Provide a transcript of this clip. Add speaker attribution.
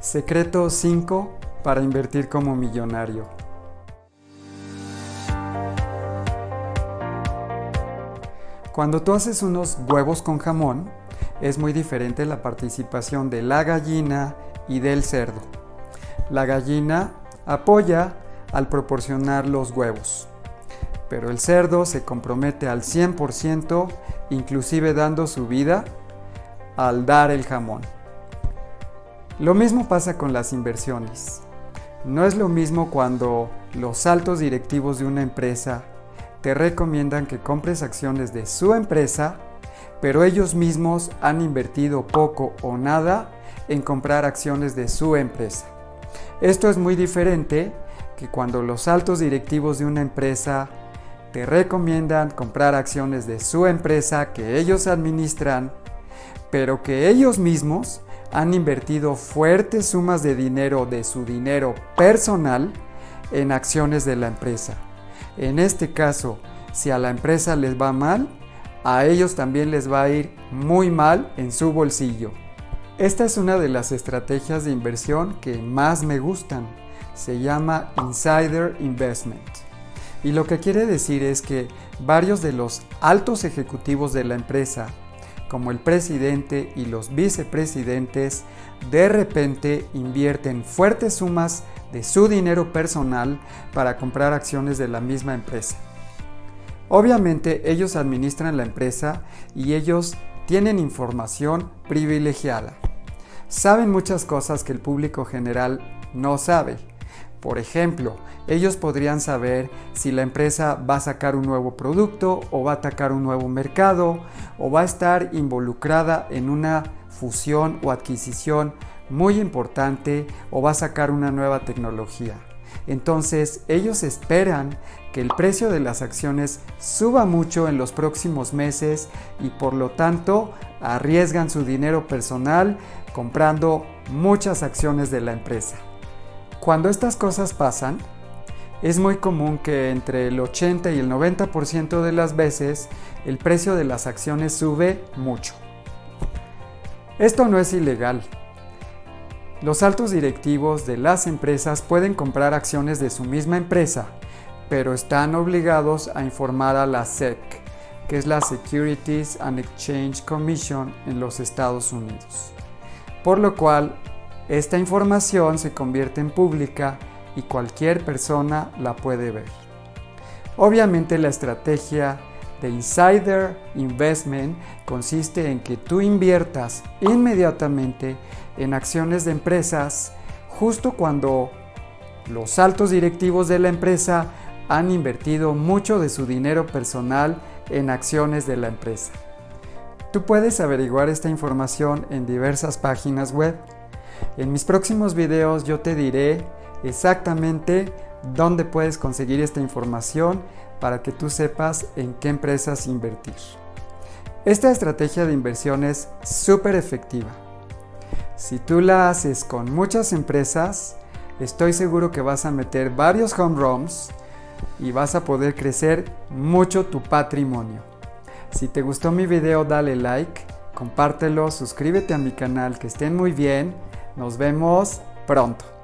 Speaker 1: Secreto 5 para invertir como millonario. Cuando tú haces unos huevos con jamón, es muy diferente la participación de la gallina y del cerdo. La gallina apoya al proporcionar los huevos, pero el cerdo se compromete al 100%, inclusive dando su vida al dar el jamón. Lo mismo pasa con las inversiones. No es lo mismo cuando los altos directivos de una empresa te recomiendan que compres acciones de su empresa, pero ellos mismos han invertido poco o nada en comprar acciones de su empresa. Esto es muy diferente que cuando los altos directivos de una empresa te recomiendan comprar acciones de su empresa que ellos administran, pero que ellos mismos han invertido fuertes sumas de dinero de su dinero personal en acciones de la empresa. En este caso, si a la empresa les va mal, a ellos también les va a ir muy mal en su bolsillo. Esta es una de las estrategias de inversión que más me gustan. Se llama Insider Investment. Y lo que quiere decir es que varios de los altos ejecutivos de la empresa como el presidente y los vicepresidentes de repente invierten fuertes sumas de su dinero personal para comprar acciones de la misma empresa. Obviamente ellos administran la empresa y ellos tienen información privilegiada. Saben muchas cosas que el público general no sabe por ejemplo, ellos podrían saber si la empresa va a sacar un nuevo producto o va a atacar un nuevo mercado o va a estar involucrada en una fusión o adquisición muy importante o va a sacar una nueva tecnología. Entonces ellos esperan que el precio de las acciones suba mucho en los próximos meses y por lo tanto arriesgan su dinero personal comprando muchas acciones de la empresa. Cuando estas cosas pasan, es muy común que entre el 80 y el 90% de las veces el precio de las acciones sube mucho. Esto no es ilegal. Los altos directivos de las empresas pueden comprar acciones de su misma empresa, pero están obligados a informar a la SEC, que es la Securities and Exchange Commission en los Estados Unidos. Por lo cual esta información se convierte en pública y cualquier persona la puede ver. Obviamente la estrategia de Insider Investment consiste en que tú inviertas inmediatamente en acciones de empresas justo cuando los altos directivos de la empresa han invertido mucho de su dinero personal en acciones de la empresa. Tú puedes averiguar esta información en diversas páginas web. En mis próximos videos yo te diré exactamente dónde puedes conseguir esta información para que tú sepas en qué empresas invertir. Esta estrategia de inversión es súper efectiva. Si tú la haces con muchas empresas, estoy seguro que vas a meter varios home runs y vas a poder crecer mucho tu patrimonio. Si te gustó mi video, dale like, compártelo, suscríbete a mi canal, que estén muy bien nos vemos pronto.